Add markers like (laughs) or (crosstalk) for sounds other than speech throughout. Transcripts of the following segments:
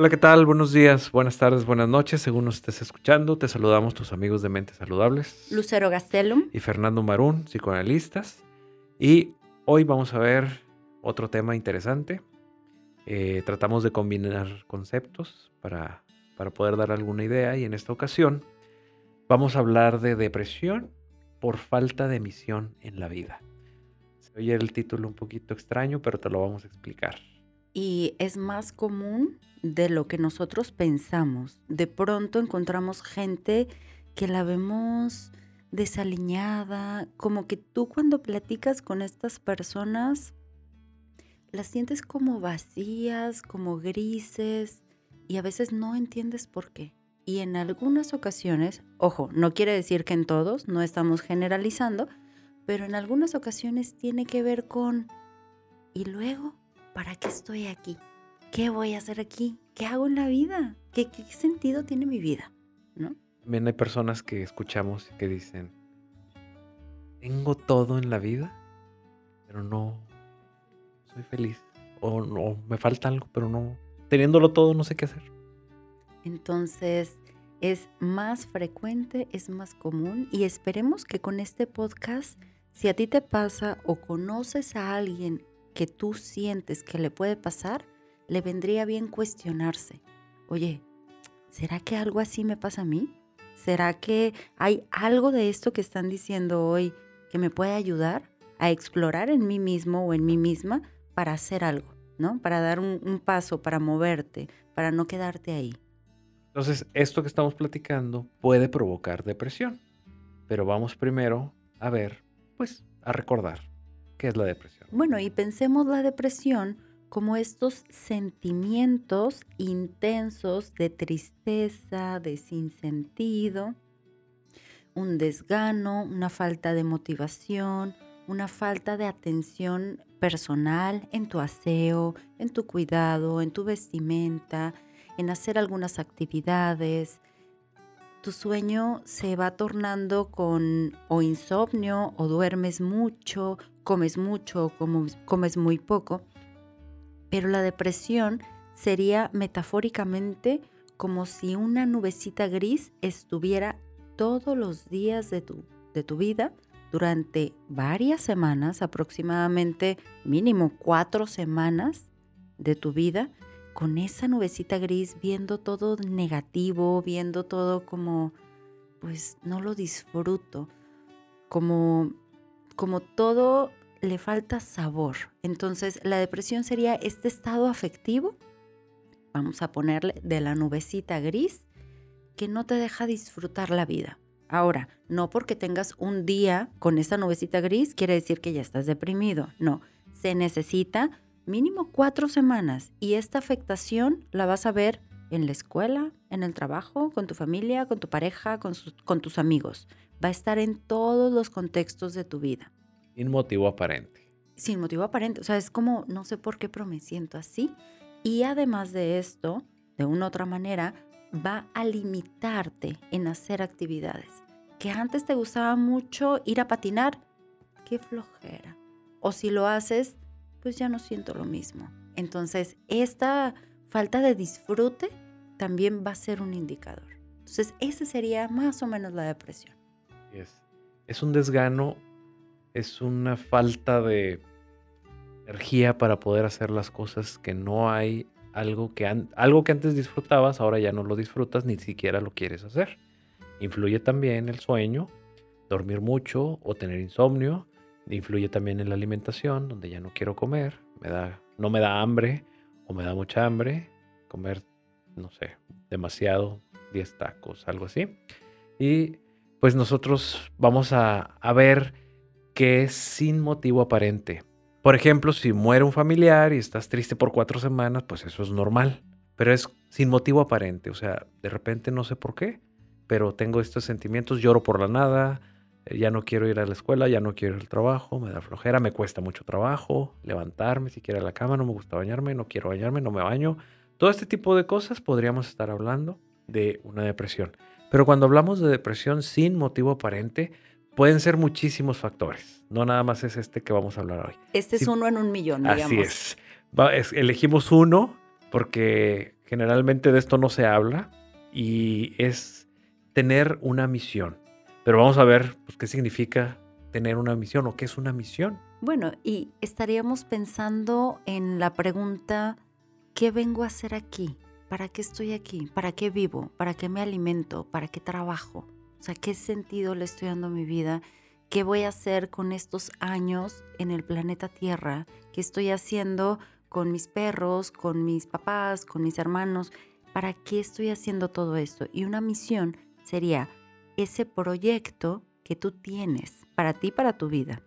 Hola, ¿qué tal? Buenos días, buenas tardes, buenas noches. Según nos estés escuchando, te saludamos tus amigos de Mentes Saludables. Lucero Gastelum. Y Fernando Marún, psicoanalistas. Y hoy vamos a ver otro tema interesante. Eh, tratamos de combinar conceptos para, para poder dar alguna idea y en esta ocasión vamos a hablar de depresión por falta de misión en la vida. Se oye el título un poquito extraño, pero te lo vamos a explicar. Y es más común de lo que nosotros pensamos. De pronto encontramos gente que la vemos desaliñada, como que tú cuando platicas con estas personas las sientes como vacías, como grises y a veces no entiendes por qué. Y en algunas ocasiones, ojo, no quiere decir que en todos, no estamos generalizando, pero en algunas ocasiones tiene que ver con, ¿y luego? ¿Para qué estoy aquí? ¿Qué voy a hacer aquí? ¿Qué hago en la vida? ¿Qué, qué sentido tiene mi vida? ¿No? También hay personas que escuchamos que dicen, tengo todo en la vida, pero no soy feliz. O, no me falta algo, pero no, teniéndolo todo, no sé qué hacer. Entonces, es más frecuente, es más común y esperemos que con este podcast, si a ti te pasa o conoces a alguien que tú sientes que le puede pasar, le vendría bien cuestionarse. Oye, ¿será que algo así me pasa a mí? ¿Será que hay algo de esto que están diciendo hoy que me puede ayudar a explorar en mí mismo o en mí misma para hacer algo, ¿no? Para dar un, un paso, para moverte, para no quedarte ahí. Entonces, esto que estamos platicando puede provocar depresión, pero vamos primero a ver, pues, a recordar qué es la depresión. Bueno, y pensemos la depresión como estos sentimientos intensos de tristeza, de sinsentido, un desgano, una falta de motivación, una falta de atención personal en tu aseo, en tu cuidado, en tu vestimenta, en hacer algunas actividades. Tu sueño se va tornando con o insomnio o duermes mucho, comes mucho o comes muy poco pero la depresión sería metafóricamente como si una nubecita gris estuviera todos los días de tu, de tu vida durante varias semanas, aproximadamente mínimo cuatro semanas de tu vida, con esa nubecita gris viendo todo negativo, viendo todo como, pues no lo disfruto, como, como todo le falta sabor. Entonces, la depresión sería este estado afectivo, vamos a ponerle de la nubecita gris, que no te deja disfrutar la vida. Ahora, no porque tengas un día con esta nubecita gris quiere decir que ya estás deprimido. No, se necesita mínimo cuatro semanas y esta afectación la vas a ver en la escuela, en el trabajo, con tu familia, con tu pareja, con, con tus amigos. Va a estar en todos los contextos de tu vida. Sin motivo aparente. Sin motivo aparente. O sea, es como, no sé por qué, pero me siento así. Y además de esto, de una u otra manera, va a limitarte en hacer actividades. Que antes te gustaba mucho ir a patinar, qué flojera. O si lo haces, pues ya no siento lo mismo. Entonces, esta falta de disfrute también va a ser un indicador. Entonces, esa sería más o menos la depresión. Es, es un desgano es una falta de energía para poder hacer las cosas que no hay algo que, algo que antes disfrutabas, ahora ya no lo disfrutas, ni siquiera lo quieres hacer. Influye también el sueño, dormir mucho o tener insomnio. Influye también en la alimentación, donde ya no quiero comer, me da, no me da hambre o me da mucha hambre, comer, no sé, demasiado, 10 tacos, algo así. Y pues nosotros vamos a, a ver que es sin motivo aparente. Por ejemplo, si muere un familiar y estás triste por cuatro semanas, pues eso es normal, pero es sin motivo aparente. O sea, de repente no sé por qué, pero tengo estos sentimientos, lloro por la nada, ya no quiero ir a la escuela, ya no quiero ir al trabajo, me da flojera, me cuesta mucho trabajo, levantarme siquiera a la cama, no me gusta bañarme, no quiero bañarme, no me baño. Todo este tipo de cosas podríamos estar hablando de una depresión. Pero cuando hablamos de depresión sin motivo aparente, pueden ser muchísimos factores. No nada más es este que vamos a hablar hoy. Este es uno en un millón, digamos. Así es. elegimos uno porque generalmente de esto no se habla y es tener una misión. Pero vamos a ver pues, qué significa tener una misión o qué es una misión. Bueno, y estaríamos pensando en la pregunta, ¿qué vengo a hacer aquí? ¿Para qué estoy aquí? ¿Para qué vivo? ¿Para qué me alimento? ¿Para qué trabajo? O sea, ¿qué sentido le estoy dando a mi vida? ¿Qué voy a hacer con estos años en el planeta Tierra? ¿Qué estoy haciendo con mis perros, con mis papás, con mis hermanos? ¿Para qué estoy haciendo todo esto? Y una misión sería ese proyecto que tú tienes para ti, para tu vida.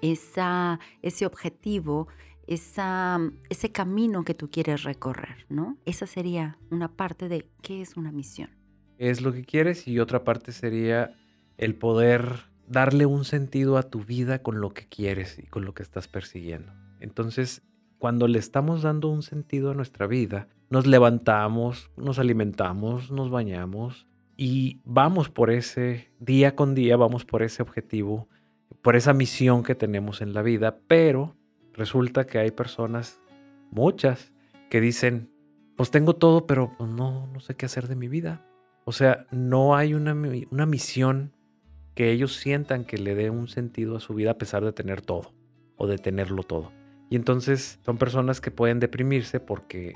Esa, ese objetivo, esa, ese camino que tú quieres recorrer, ¿no? Esa sería una parte de qué es una misión. Es lo que quieres y otra parte sería el poder darle un sentido a tu vida con lo que quieres y con lo que estás persiguiendo. Entonces, cuando le estamos dando un sentido a nuestra vida, nos levantamos, nos alimentamos, nos bañamos y vamos por ese, día con día, vamos por ese objetivo, por esa misión que tenemos en la vida, pero resulta que hay personas, muchas, que dicen, pues tengo todo, pero pues no, no sé qué hacer de mi vida. O sea, no hay una, una misión que ellos sientan que le dé un sentido a su vida a pesar de tener todo o de tenerlo todo. Y entonces son personas que pueden deprimirse porque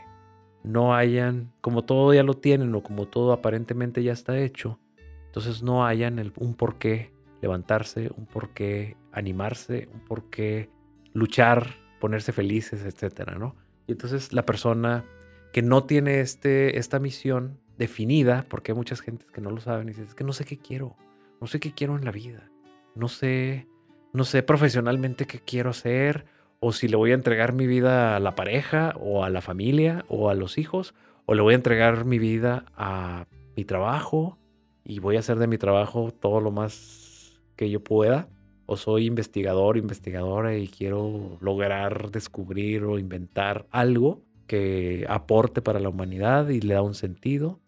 no hayan, como todo ya lo tienen o como todo aparentemente ya está hecho, entonces no hayan un por qué levantarse, un por qué animarse, un por qué luchar, ponerse felices, etcétera, ¿no? Y entonces la persona que no tiene este, esta misión definida, porque hay muchas gentes que no lo saben y dicen, es que no sé qué quiero, no sé qué quiero en la vida, no sé, no sé profesionalmente qué quiero hacer, o si le voy a entregar mi vida a la pareja, o a la familia, o a los hijos, o le voy a entregar mi vida a mi trabajo y voy a hacer de mi trabajo todo lo más que yo pueda, o soy investigador, investigadora y quiero lograr descubrir o inventar algo que aporte para la humanidad y le da un sentido,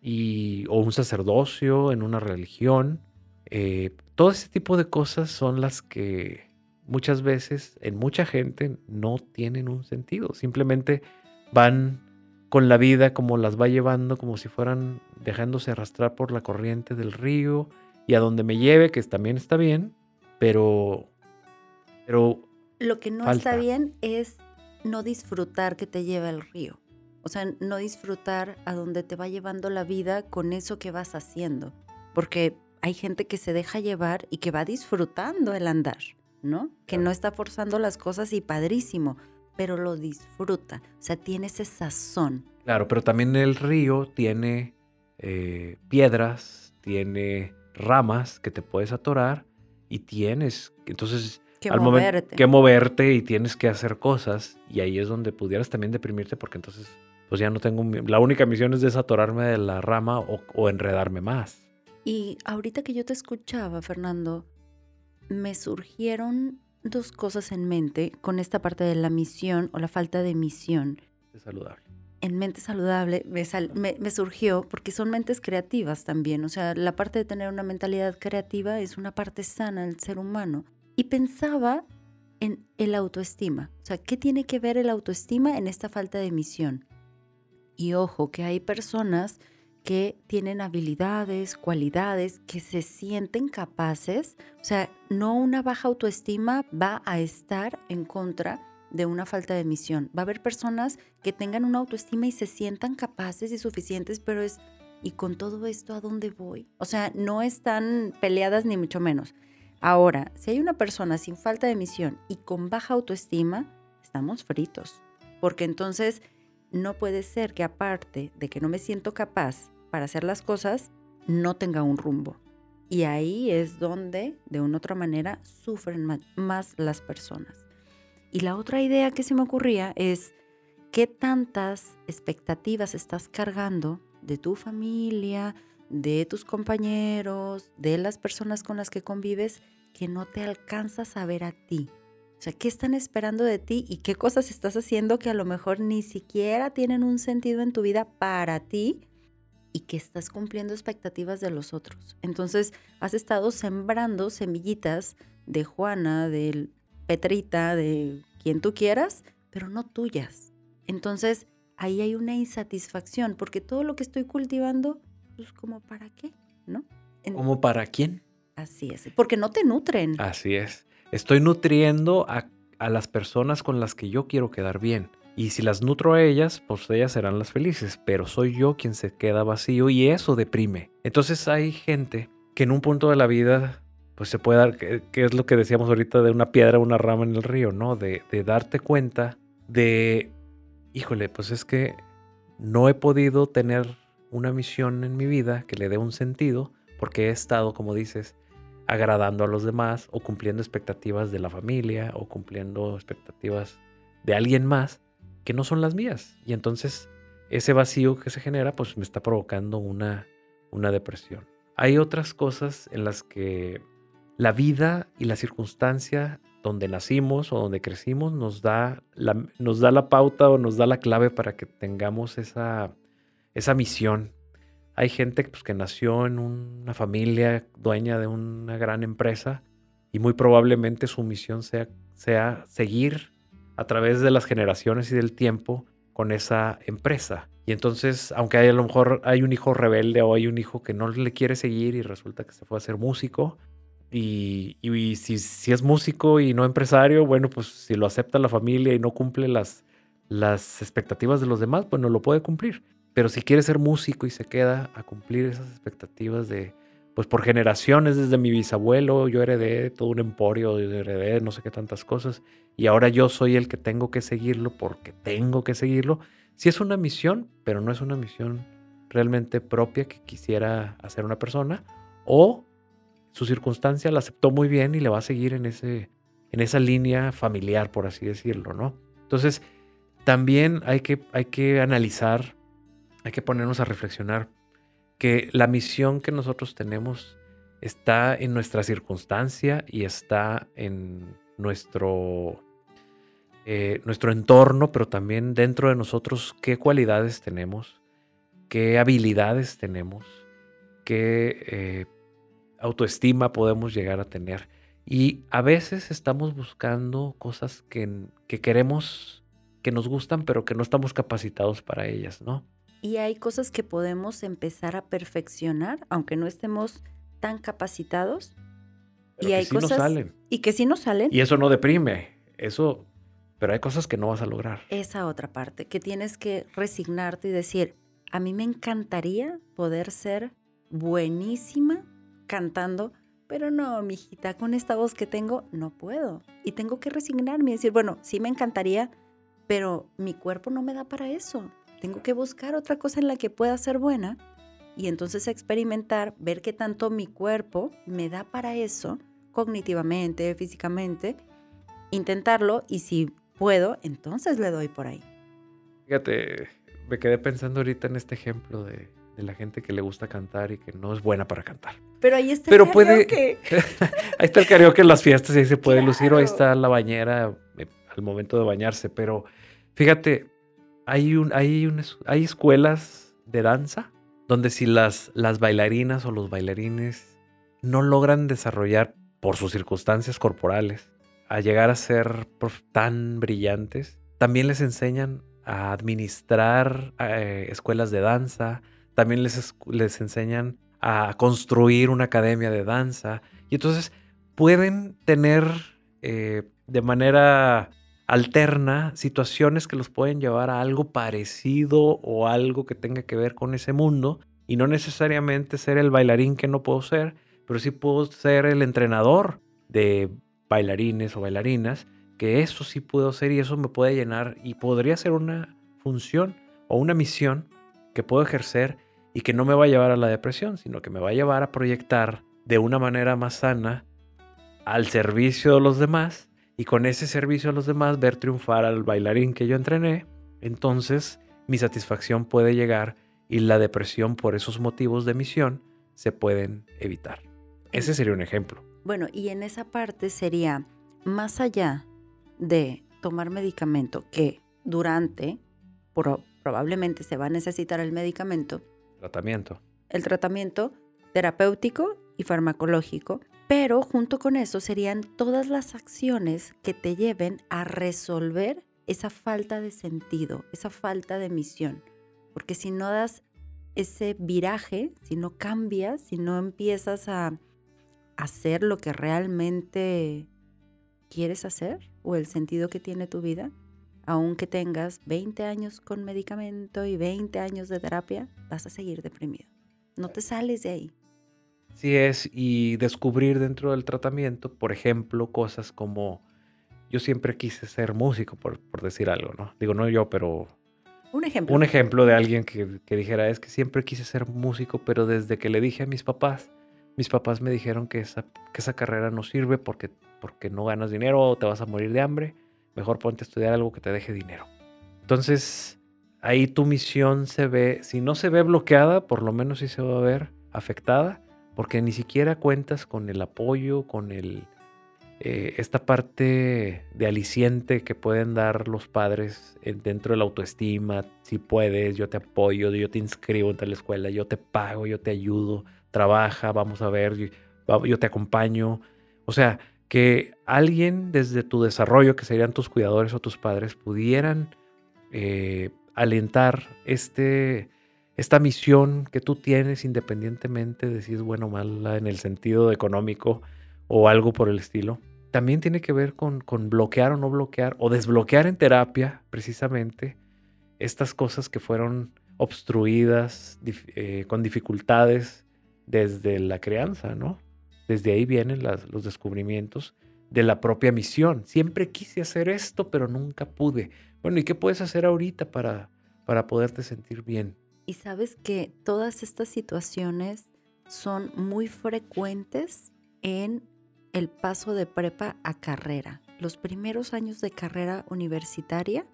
y, o un sacerdocio en una religión, eh, todo ese tipo de cosas son las que muchas veces en mucha gente no tienen un sentido. Simplemente van con la vida como las va llevando, como si fueran dejándose arrastrar por la corriente del río y a donde me lleve, que también está bien, pero... pero Lo que no está bien es no disfrutar que te lleva el río. O sea, no disfrutar a donde te va llevando la vida con eso que vas haciendo. Porque hay gente que se deja llevar y que va disfrutando el andar, ¿no? Que no está forzando las cosas y padrísimo, pero lo disfruta. O sea, tiene ese sazón. Claro, pero también el río tiene eh, piedras, tiene ramas que te puedes atorar y tienes, entonces que al moverte. momento que moverte y tienes que hacer cosas y ahí es donde pudieras también deprimirte porque entonces pues ya no tengo, la única misión es desatorarme de la rama o, o enredarme más. Y ahorita que yo te escuchaba, Fernando, me surgieron dos cosas en mente con esta parte de la misión o la falta de misión. Es saludable. En mente saludable me, sal- me- me surgió porque son mentes creativas también. O sea, la parte de tener una mentalidad creativa es una parte sana del ser humano. Y pensaba en el autoestima. O sea, ¿qué tiene que ver el autoestima en esta falta de misión? Y ojo, que hay personas que tienen habilidades, cualidades, que se sienten capaces. O sea, no una baja autoestima va a estar en contra de una falta de misión. Va a haber personas que tengan una autoestima y se sientan capaces y suficientes, pero es, ¿y con todo esto a dónde voy? O sea, no están peleadas ni mucho menos. Ahora, si hay una persona sin falta de misión y con baja autoestima, estamos fritos. Porque entonces no puede ser que aparte de que no me siento capaz para hacer las cosas, no tenga un rumbo. Y ahí es donde, de una otra manera, sufren más las personas. Y la otra idea que se me ocurría es qué tantas expectativas estás cargando de tu familia, de tus compañeros, de las personas con las que convives, que no te alcanzas a ver a ti. O sea, ¿qué están esperando de ti y qué cosas estás haciendo que a lo mejor ni siquiera tienen un sentido en tu vida para ti y que estás cumpliendo expectativas de los otros? Entonces, has estado sembrando semillitas de Juana, de Petrita, de quien tú quieras, pero no tuyas. Entonces, ahí hay una insatisfacción, porque todo lo que estoy cultivando, pues como para qué, ¿no? ¿Como para quién? Así es, porque no te nutren. Así es. Estoy nutriendo a, a las personas con las que yo quiero quedar bien. Y si las nutro a ellas, pues ellas serán las felices, pero soy yo quien se queda vacío y eso deprime. Entonces hay gente que en un punto de la vida, pues se puede dar, que, es lo que decíamos ahorita de una piedra, una rama en el río, ¿no? De, de darte cuenta de, híjole, pues es que no he podido tener una misión en mi vida que le dé un sentido porque he estado, como dices, agradando a los demás o cumpliendo expectativas de la familia o cumpliendo expectativas de alguien más que no son las mías. Y entonces ese vacío que se genera pues me está provocando una, una depresión. Hay otras cosas en las que la vida y la circunstancia donde nacimos o donde crecimos nos da la, nos da la pauta o nos da la clave para que tengamos esa, esa misión. Hay gente pues, que nació en una familia dueña de una gran empresa y muy probablemente su misión sea, sea seguir a través de las generaciones y del tiempo con esa empresa. Y entonces, aunque hay, a lo mejor hay un hijo rebelde o hay un hijo que no le quiere seguir y resulta que se fue a ser músico, y, si, si, es músico y no empresario, bueno, pues si lo acepta la familia y no cumple las, las expectativas de los demás, pues no lo puede cumplir. Pero si quiere ser músico y se queda a cumplir esas expectativas de, pues por generaciones, desde mi bisabuelo, yo heredé todo un emporio, yo heredé no sé qué tantas cosas, y ahora yo soy el que tengo que seguirlo porque tengo que seguirlo. Sí es una misión, pero no es una misión realmente propia que quisiera hacer una persona, o su circunstancia la aceptó muy bien y le va a seguir en, ese, en esa línea familiar, por así decirlo, ¿no? Entonces, también hay que, hay que analizar, hay que ponernos a reflexionar que la misión que nosotros tenemos está en nuestra circunstancia y está en nuestro, eh, nuestro entorno, pero también dentro de nosotros qué cualidades tenemos, qué habilidades tenemos, qué eh, autoestima podemos llegar a tener. Y a veces estamos buscando cosas que, que queremos, que nos gustan, pero que no estamos capacitados para ellas, ¿no? Y hay cosas que podemos empezar a perfeccionar, aunque no estemos tan capacitados. y hay cosas salen. y que sí nos salen. Y eso no deprime, eso, pero hay cosas que no vas a lograr. Esa otra parte, que tienes que resignarte y decir, a mí me encantaría poder ser buenísima cantando, pero no, mijita, con esta voz que tengo no puedo. Y tengo que resignarme y decir, bueno, sí me encantaría, pero mi cuerpo no me da para eso tengo que buscar otra cosa en la que pueda ser buena y entonces experimentar, ver qué tanto mi cuerpo me da para eso, cognitivamente, físicamente, intentarlo y si puedo, entonces le doy por ahí. Fíjate, me quedé pensando ahorita en este ejemplo de, la gente que le gusta cantar y que no es buena para cantar. Pero ahí está el karaoke. (laughs) ahí está el karaoke en las fiestas y ahí se puede lucir o ahí está la bañera eh, al momento de bañarse. Pero fíjate, hay, hay, hay escuelas de danza donde si las, las bailarinas o los bailarines no logran desarrollar por sus circunstancias corporales a llegar a ser tan brillantes, también les enseñan a administrar eh, escuelas de danza, también les, les enseñan a construir una academia de danza y entonces pueden tener eh, de manera alterna situaciones que los pueden llevar a algo parecido o algo que tenga que ver con ese mundo y no necesariamente ser el bailarín que no puedo ser, pero sí puedo ser el entrenador de bailarines o bailarinas, que eso sí puedo ser y eso me puede llenar y podría ser una función o una misión que puedo ejercer y que no me va a llevar a la depresión, sino que me va a llevar a proyectar de una manera más sana al servicio de los demás y con ese servicio a los demás ver triunfar al bailarín que yo entrené, entonces mi satisfacción puede llegar y la depresión por esos motivos de misión se pueden evitar. Ese sería un ejemplo. Bueno, y en esa parte sería, más allá de tomar medicamento, que durante, probablemente se va a necesitar el medicamento. Tratamiento. El tratamiento terapéutico y farmacológico pero junto con eso serían todas las acciones que te lleven a resolver esa falta de sentido, esa falta de misión. Porque si no das ese viraje, si no cambias, si no empiezas a hacer lo que realmente quieres hacer o el sentido que tiene tu vida, aunque tengas 20 años con medicamento y 20 años de terapia, vas a seguir deprimido. No te sales de ahí. Sí es, y descubrir dentro del tratamiento, por ejemplo, cosas como yo siempre quise ser músico, por, decir algo, ¿no? Digo, no yo, pero... Un ejemplo. Un ejemplo de alguien que, que dijera, es que siempre quise ser músico, pero desde que le dije a mis papás, mis papás me dijeron que esa, que esa carrera no sirve porque, porque no ganas dinero o te vas a morir de hambre. Mejor ponte a estudiar algo que te deje dinero. Entonces, ahí tu misión se ve, si no se ve bloqueada, por lo menos sí se va a ver afectada, porque ni siquiera cuentas con el apoyo, con el, eh, esta parte de aliciente que pueden dar los padres dentro de la autoestima, si puedes, yo te apoyo, yo te inscribo en tal escuela, yo te pago, yo te ayudo, trabaja, vamos a ver, yo, te acompaño. O sea, que alguien desde tu desarrollo, que serían tus cuidadores o tus padres, pudieran eh, alentar este, esta misión que tú tienes independientemente de si es buena o mala en el sentido económico o algo por el estilo. También tiene que ver con, con bloquear o no bloquear o desbloquear en terapia precisamente estas cosas que fueron obstruidas eh, con dificultades desde la crianza, ¿no? Desde ahí vienen los descubrimientos de la propia misión. Siempre quise hacer esto, pero nunca pude. Bueno, ¿y qué puedes hacer ahorita para, para poderte sentir bien? Y sabes que todas estas situaciones son muy frecuentes en el paso de prepa a carrera. Los primeros años de carrera universitaria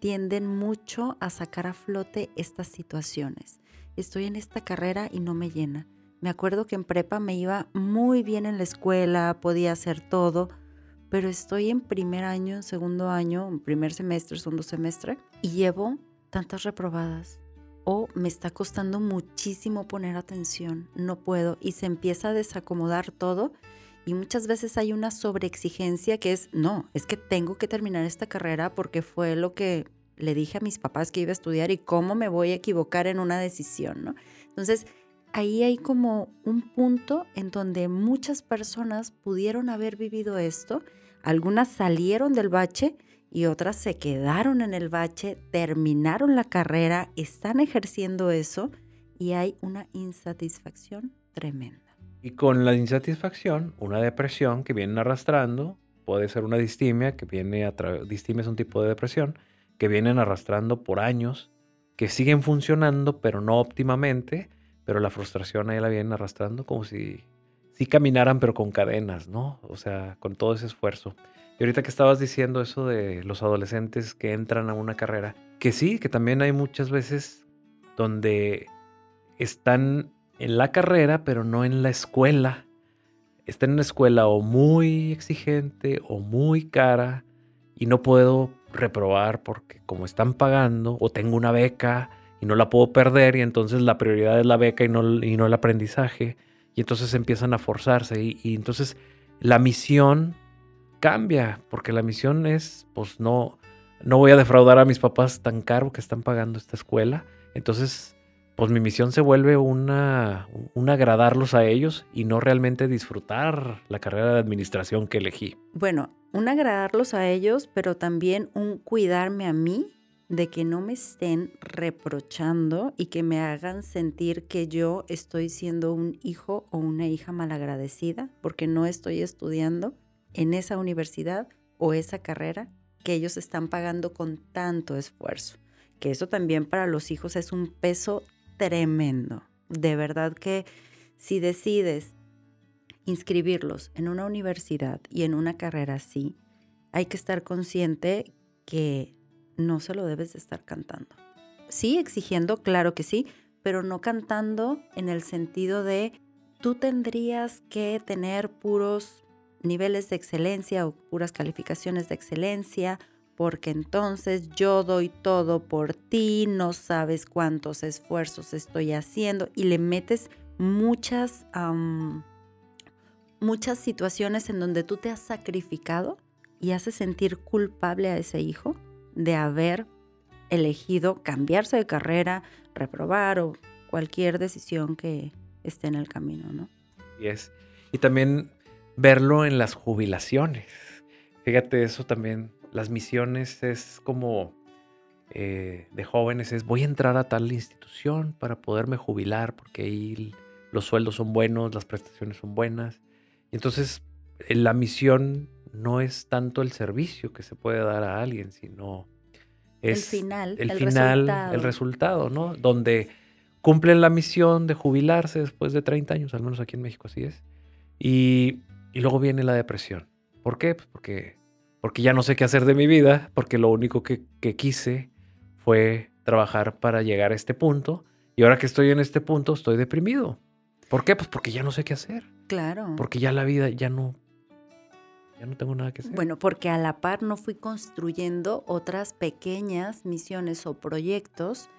tienden mucho a sacar a flote estas situaciones. Estoy en esta carrera y no me llena. Me acuerdo que en prepa me iba muy bien en la escuela, podía hacer todo, pero estoy en primer año, en segundo año, en primer semestre, segundo semestre, y llevo tantas reprobadas. O me está costando muchísimo poner atención, no puedo, y se empieza a desacomodar todo. Y muchas veces hay una sobreexigencia que es, no, es que tengo que terminar esta carrera porque fue lo que le dije a mis papás que iba a estudiar y cómo me voy a equivocar en una decisión, ¿no? Entonces, ahí hay como un punto en donde muchas personas pudieron haber vivido esto, algunas salieron del bache y otras se quedaron en el bache, terminaron la carrera, están ejerciendo eso y hay una insatisfacción tremenda. Y con la insatisfacción, una depresión que vienen arrastrando, puede ser una distimia, que viene a distimia es un tipo de depresión, que vienen arrastrando por años, que siguen funcionando pero no óptimamente, pero la frustración ahí la vienen arrastrando como si, si caminaran, pero con cadenas, ¿no? O sea, con todo ese esfuerzo. Y ahorita que estabas diciendo eso de los adolescentes que entran a una carrera, que sí, que también hay muchas veces donde están en la carrera, pero no en la escuela. Están en una escuela o muy exigente o muy cara y no puedo reprobar porque como están pagando o tengo una beca y no la puedo perder y entonces la prioridad es la beca y no, el aprendizaje y entonces empiezan a forzarse y, entonces la misión cambia porque la misión es pues no no voy a defraudar a mis papás tan caro que están pagando esta escuela entonces pues mi misión se vuelve una, un agradarlos a ellos y no realmente disfrutar la carrera de administración que elegí. Bueno, un agradarlos a ellos, pero también un cuidarme a mí de que no me estén reprochando y que me hagan sentir que yo estoy siendo un hijo o una hija malagradecida porque no estoy estudiando en esa universidad o esa carrera que ellos están pagando con tanto esfuerzo. Que eso también para los hijos es un peso tremendo. De verdad que si decides inscribirlos en una universidad y en una carrera así, hay que estar consciente que no se lo debes de estar cantando. Sí, exigiendo, claro que sí, pero no cantando en el sentido de tú tendrías que tener puros niveles de excelencia o puras calificaciones de excelencia, porque entonces yo doy todo por ti, no sabes cuántos esfuerzos estoy haciendo y le metes muchas, muchas situaciones en donde tú te has sacrificado y haces sentir culpable a ese hijo de haber elegido cambiarse de carrera, reprobar o cualquier decisión que esté en el camino, ¿no? Y es. Y también verlo en las jubilaciones. Fíjate, eso también, las misiones es como eh, de jóvenes, es voy a entrar a tal institución para poderme jubilar porque ahí los sueldos son buenos, las prestaciones son buenas. Y entonces eh, la misión no es tanto el servicio que se puede dar a alguien, sino es el final, el, final, resultado. el resultado, ¿no? Donde cumplen la misión de jubilarse después de 30 años, al menos aquí en México así es. Y, y luego viene la depresión. ¿Por qué? Pues porque, porque ya no sé qué hacer de mi vida, porque lo único que, que quise fue trabajar para llegar a este punto. Y ahora que estoy en este punto, estoy deprimido. ¿Por qué? Pues porque ya no sé qué hacer. Claro. Porque ya la vida ya no. Ya no tengo nada que hacer. Bueno, porque a la par no fui construyendo otras pequeñas misiones o proyectos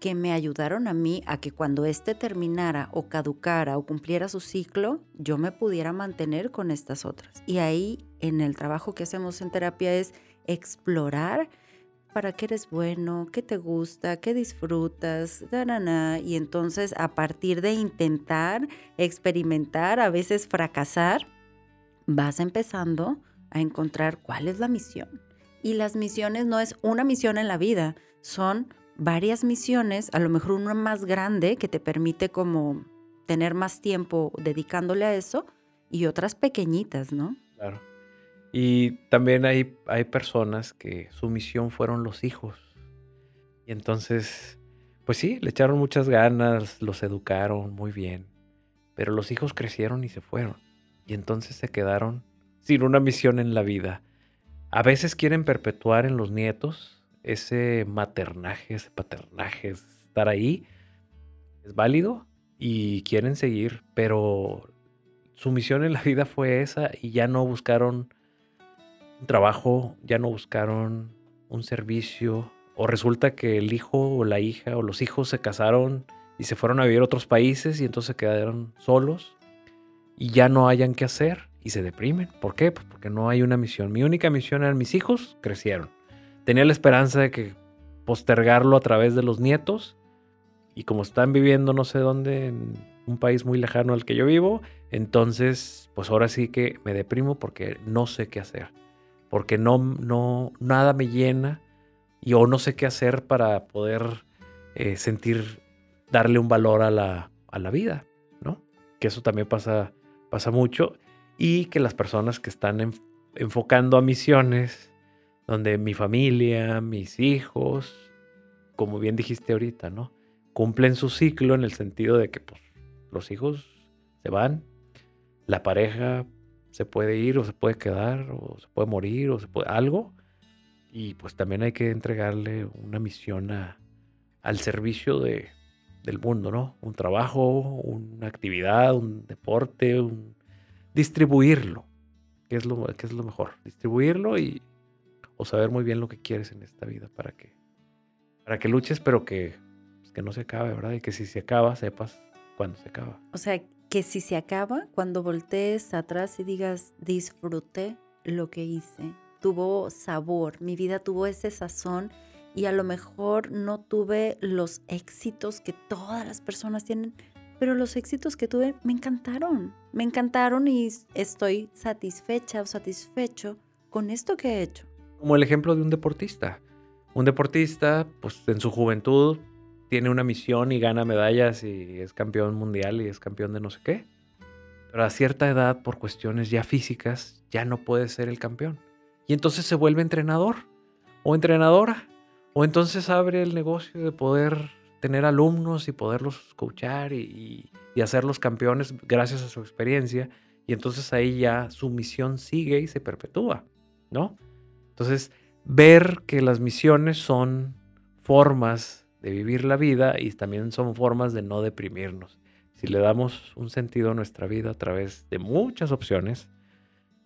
que me ayudaron a mí a que cuando éste terminara o caducara o cumpliera su ciclo, yo me pudiera mantener con estas otras. Y ahí en el trabajo que hacemos en terapia es explorar para qué eres bueno, qué te gusta, qué disfrutas, na, y entonces a partir de intentar, experimentar, a veces fracasar, vas empezando a encontrar cuál es la misión. Y las misiones no es una misión en la vida, son varias misiones, a lo mejor una más grande que te permite como tener más tiempo dedicándole a eso y otras pequeñitas, ¿no? Claro. Y también hay, hay personas que su misión fueron los hijos. Y entonces, pues sí, le echaron muchas ganas, los educaron muy bien. Pero los hijos crecieron y se fueron. Y entonces se quedaron sin una misión en la vida. A veces quieren perpetuar en los nietos ese maternaje, ese paternaje, estar ahí. Es válido y quieren seguir, pero su misión en la vida fue esa y ya no buscaron un trabajo, ya no buscaron un servicio, o resulta que el hijo o la hija o los hijos se casaron y se fueron a vivir a otros países y entonces se quedaron solos y ya no hayan qué hacer y se deprimen. ¿Por qué? Pues porque no hay una misión. Mi única misión eran mis hijos, crecieron. Tenía la esperanza de que postergarlo a través de los nietos. Y como están viviendo no sé dónde, en un país muy lejano al que yo vivo, entonces pues ahora sí que me deprimo porque no sé qué hacer. Porque no, no, nada me llena y o no sé qué hacer para poder eh, sentir, darle un valor a la, a la vida, ¿no? Que eso también pasa, pasa mucho. Y que las personas que están enfocando a misiones, donde mi familia, mis hijos, como bien dijiste ahorita, ¿no? Cumplen su ciclo en el sentido de que pues, los hijos se van, la pareja se puede ir o se puede quedar o se puede morir o se puede algo. Y pues también hay que entregarle una misión al servicio de, del mundo, ¿no? Un trabajo, una actividad, un deporte, un, distribuirlo, que es lo, que es lo mejor. Distribuirlo y o saber muy bien lo que quieres en esta vida para que, para que luches, pero que, pues, que no se acabe, ¿verdad? Y que si se acaba, sepas cuándo se acaba. O sea, que si se acaba, cuando voltees atrás y digas, disfruté lo que hice, tuvo sabor, mi vida tuvo ese sazón y a lo mejor no tuve los éxitos que todas las personas tienen, pero los éxitos que tuve me encantaron, me encantaron y estoy satisfecha o satisfecho con esto que he hecho. Como el ejemplo de un deportista. Un deportista, pues en su juventud tiene una misión y gana medallas y es campeón mundial y es campeón de no sé qué. Pero a cierta edad, por cuestiones ya físicas, ya no puede ser el campeón. Y entonces se vuelve entrenador o entrenadora. O entonces abre el negocio de poder tener alumnos y poderlos coachar y, y hacerlos campeones gracias a su experiencia. Y entonces ahí ya su misión sigue y se perpetúa, ¿no? Entonces, ver que las misiones son formas de vivir la vida y también son formas de no deprimirnos. Si le damos un sentido a nuestra vida a través de muchas opciones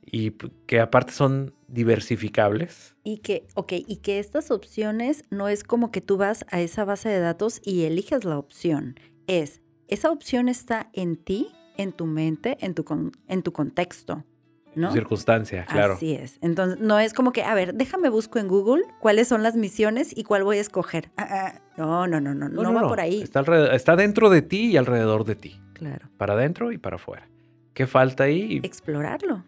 y que aparte son diversificables. Y que, ok, y que estas opciones no es como que tú vas a esa base de datos y eliges la opción. Es, esa opción está en ti, en tu mente, en tu, en tu contexto. ¿No? Circunstancia, claro. Así es. Entonces, no es como que, a ver, déjame busco en Google cuáles son las misiones y cuál voy a escoger. Ah, ah, no, no, no, no, no, va por ahí. Está, está dentro de ti y alrededor de ti. Claro. Para adentro y para afuera. ¿Qué falta ahí? Explorarlo.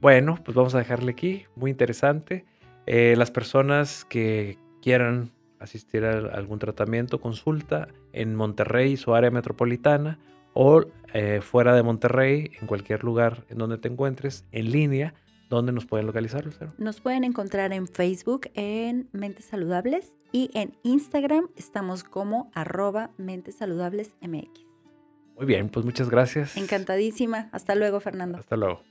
Bueno, pues vamos a dejarle aquí. Muy interesante. Eh, las personas que quieran asistir a algún tratamiento, consulta en Monterrey, su área metropolitana, o eh, fuera de Monterrey, en cualquier lugar en donde te encuentres, en línea, ¿dónde nos pueden localizar, Lucero? Nos pueden encontrar en Facebook en Mentes Saludables y en Instagram estamos como arroba Mentes Saludables MX. Muy bien, pues muchas gracias. Encantadísima. Hasta luego, Fernando. Hasta luego.